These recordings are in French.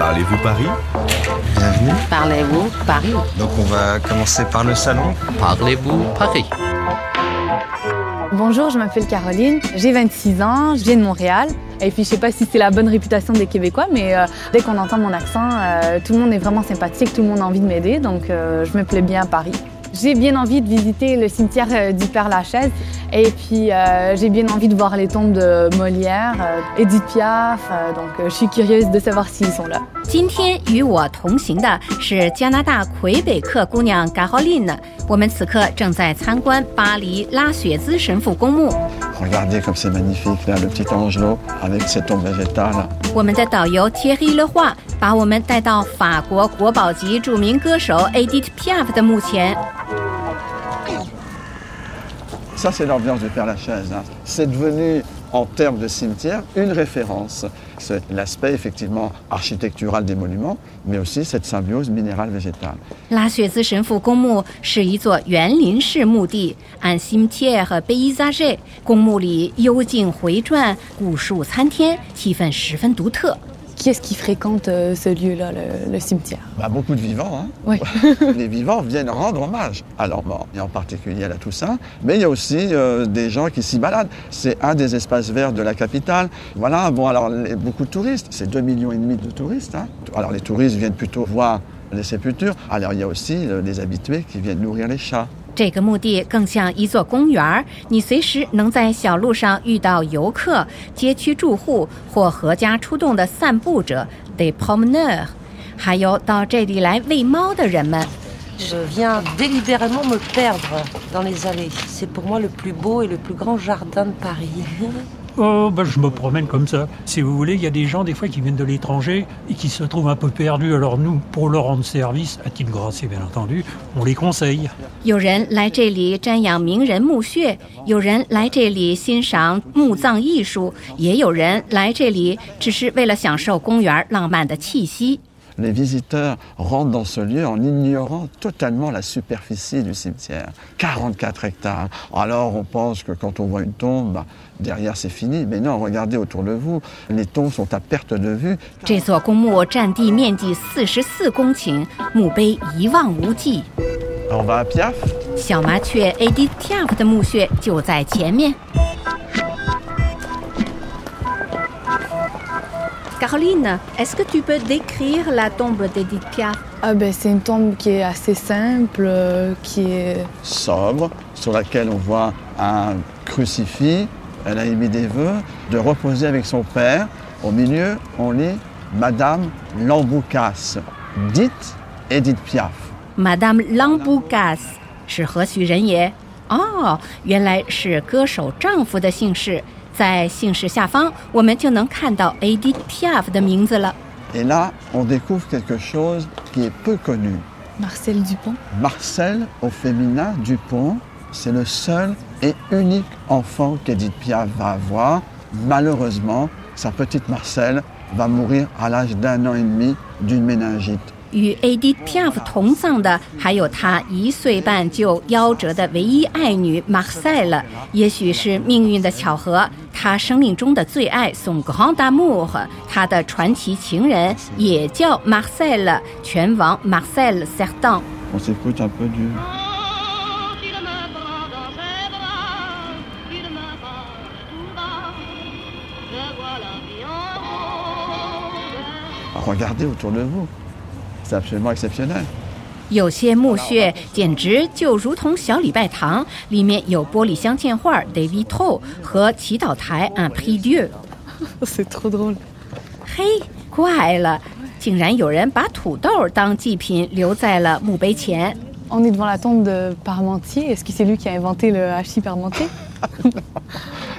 Parlez-vous Paris? Bienvenue. Parlez-vous Paris? Donc on va commencer par le salon. Parlez-vous Paris? Bonjour, je m'appelle Caroline, j'ai 26 ans, je viens de Montréal. Et puis je sais pas si c'est la bonne réputation des Québécois, mais euh, dès qu'on entend mon accent, euh, tout le monde est vraiment sympathique, tout le monde a envie de m'aider, donc euh, je me plais bien à Paris. J'ai bien envie de visiter le cimetière euh, du Père-Lachaise et puis euh, j'ai bien envie de voir les tombes de Molière, euh, Edith Piaf, euh, donc euh, je suis curieuse de savoir s'ils sont là. 今天与我同行的是加拿大魁北克姑娘 Caroline。我们此刻正在参观巴黎拉雪兹神父公墓。 Regardez comme c'est magnifique là, le petit Angelo avec ses tombes végétales. 我们的导游 Thierry Leroy 把我们带到法国国宝级着名歌手 Edith Piaf 的墓前。 Ça c'est l'ambiance du Père Lachaise. hein. C'est devenu en termes de cimetière une référence. C'est l'aspect effectivement architectural des monuments, mais aussi cette symbiose minérale-végétale. 拉雪兹神父公墓是一座园林式墓地，按 cimetière paysage，公墓里幽静回转，古树参天，气氛十分独特。Qui est-ce qui fréquente euh, ce lieu-là, le, le cimetière? Bah, beaucoup de vivants. Hein. Oui. Les vivants viennent rendre hommage à leurs morts, et en particulier à la Toussaint. Mais il y a aussi euh, des gens qui s'y baladent. C'est un des espaces verts de la capitale. Voilà, bon, alors les- beaucoup de touristes, c'est 2,5 millions et demi de touristes. hein. Alors les touristes viennent plutôt voir les sépultures. Alors il y a aussi euh, les habitués qui viennent nourrir les chats. 这个墓地更像一座公园儿，你随时能在小路上遇到游客、街区住户或阖家出动的散步者 （des promeneurs），还有到这里来喂猫的人们。Je viens délibérément me perdre dans les allées. C'est pour moi le plus beau et le plus grand jardin de Paris. Oh, ben, je me promène comme ça. Si vous voulez, il y a des gens des fois qui viennent de l'étranger et qui se trouvent un peu perdus. Alors nous, pour leur rendre service, à titre gracieux bien entendu, on les conseille. 有人来这里瞻仰名人墓穴，有人来这里欣赏墓葬艺术，也有人来这里只是为了享受公园浪漫的气息。Les visiteurs rentrent dans ce lieu en ignorant totalement la superficie du cimetière. 44 hectares. Alors on pense que quand on voit une tombe, bah, derrière c'est fini. Mais non, regardez autour de vous, les tombes sont à perte de vue. 这座公墓占地面积四十四公顷，墓碑一望无际。 On va à Piaf 小麻雀 Edith Piaf 的墓穴就在前面。 Caroline, est-ce que tu peux décrire la tombe d'Edith Piaf Ah ben c'est une tombe qui est assez simple, euh, qui est sobre, sur laquelle on voit un crucifix. Elle a émis des vœux de reposer avec son père. Au milieu, on lit Madame Lamboucas, dite Edith Piaf. Madame Lamboucas 是何许人也？哦，原来是歌手丈夫的姓氏。 在姓氏下方，我们就能看到 Edith Piaf 的名字了。 Et là, on découvre quelque chose qui est peu connu. Marcel Dupont. Marcel, au féminin, Dupont, c'est le seul et unique enfant qu'Edith Piaf va avoir. Malheureusement, sa petite Marcel va mourir à l'âge d'un an et demi d'une méningite. 与 ADPf 同葬的还有他一岁半就夭折的唯一爱女马赛勒。也许是命运的巧合，他生命中的最爱宋格昂达穆和他的传奇情人也叫马赛勒，拳王马赛勒 sardang 有些墓穴简直就如同小礼拜堂，里面有玻璃镶嵌画 David t o 和祈祷台 Un Prie Dieu。C'est trop drôle. 嘿，怪了，竟然有人把土豆当祭品留在了墓碑前。On est devant la tombe de Parmentier. Est-ce que c'est lui qui a inventé le hachis Parmentier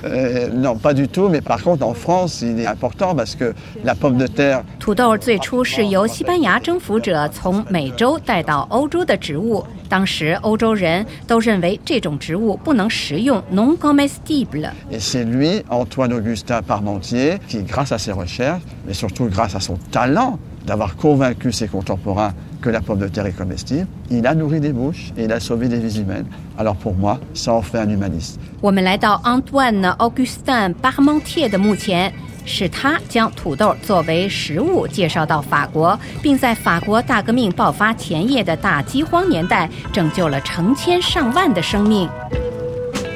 Euh, non, pas du tout, mais par contre en France, il est important parce que la pomme de terre, 土豆最初是由西班牙征服者从美洲带到欧洲的植物，当时欧洲人都认为这种植物不能食用 （non comestible）。 et c'est lui, Antoine-Augustin Parmentier, qui grâce à ses recherches, mais surtout grâce à son talent d'avoir convaincu ses contemporains que la pomme de terre est comestible, il a nourri des bouches et il a sauvé des vies humaines. Alors pour moi, ça en fait un humaniste. 我们来到 Antoine Augustin Parmentier 的墓前， 是他将土豆作为食物介绍到法国，并在法国大革命爆发前夜的大饥荒年代拯救了成千上万的生命。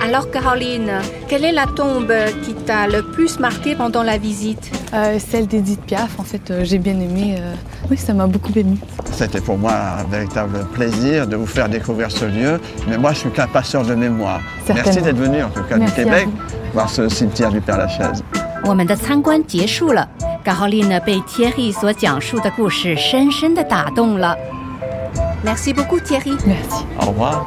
Alors Caroline, quelle est la tombe qui t'a le plus marqué pendant la visite Euh, celle d'Edith Piaf, en fait, euh, j'ai bien aimé. euh, Oui, ça m'a beaucoup ému. C'était pour moi un véritable plaisir de vous faire découvrir ce lieu. Mais moi, je suis qu'un passeur de mémoire. Merci Certainement. d'être venu, en tout cas, Merci du à Québec, vous. voir ce cimetière du Père-Lachaise. 我们的参观结束了，嘎豪丽呢被 Thierry 所讲述的故事深深的打动了。 Merci beaucoup Thierry. Merci. Au revoir.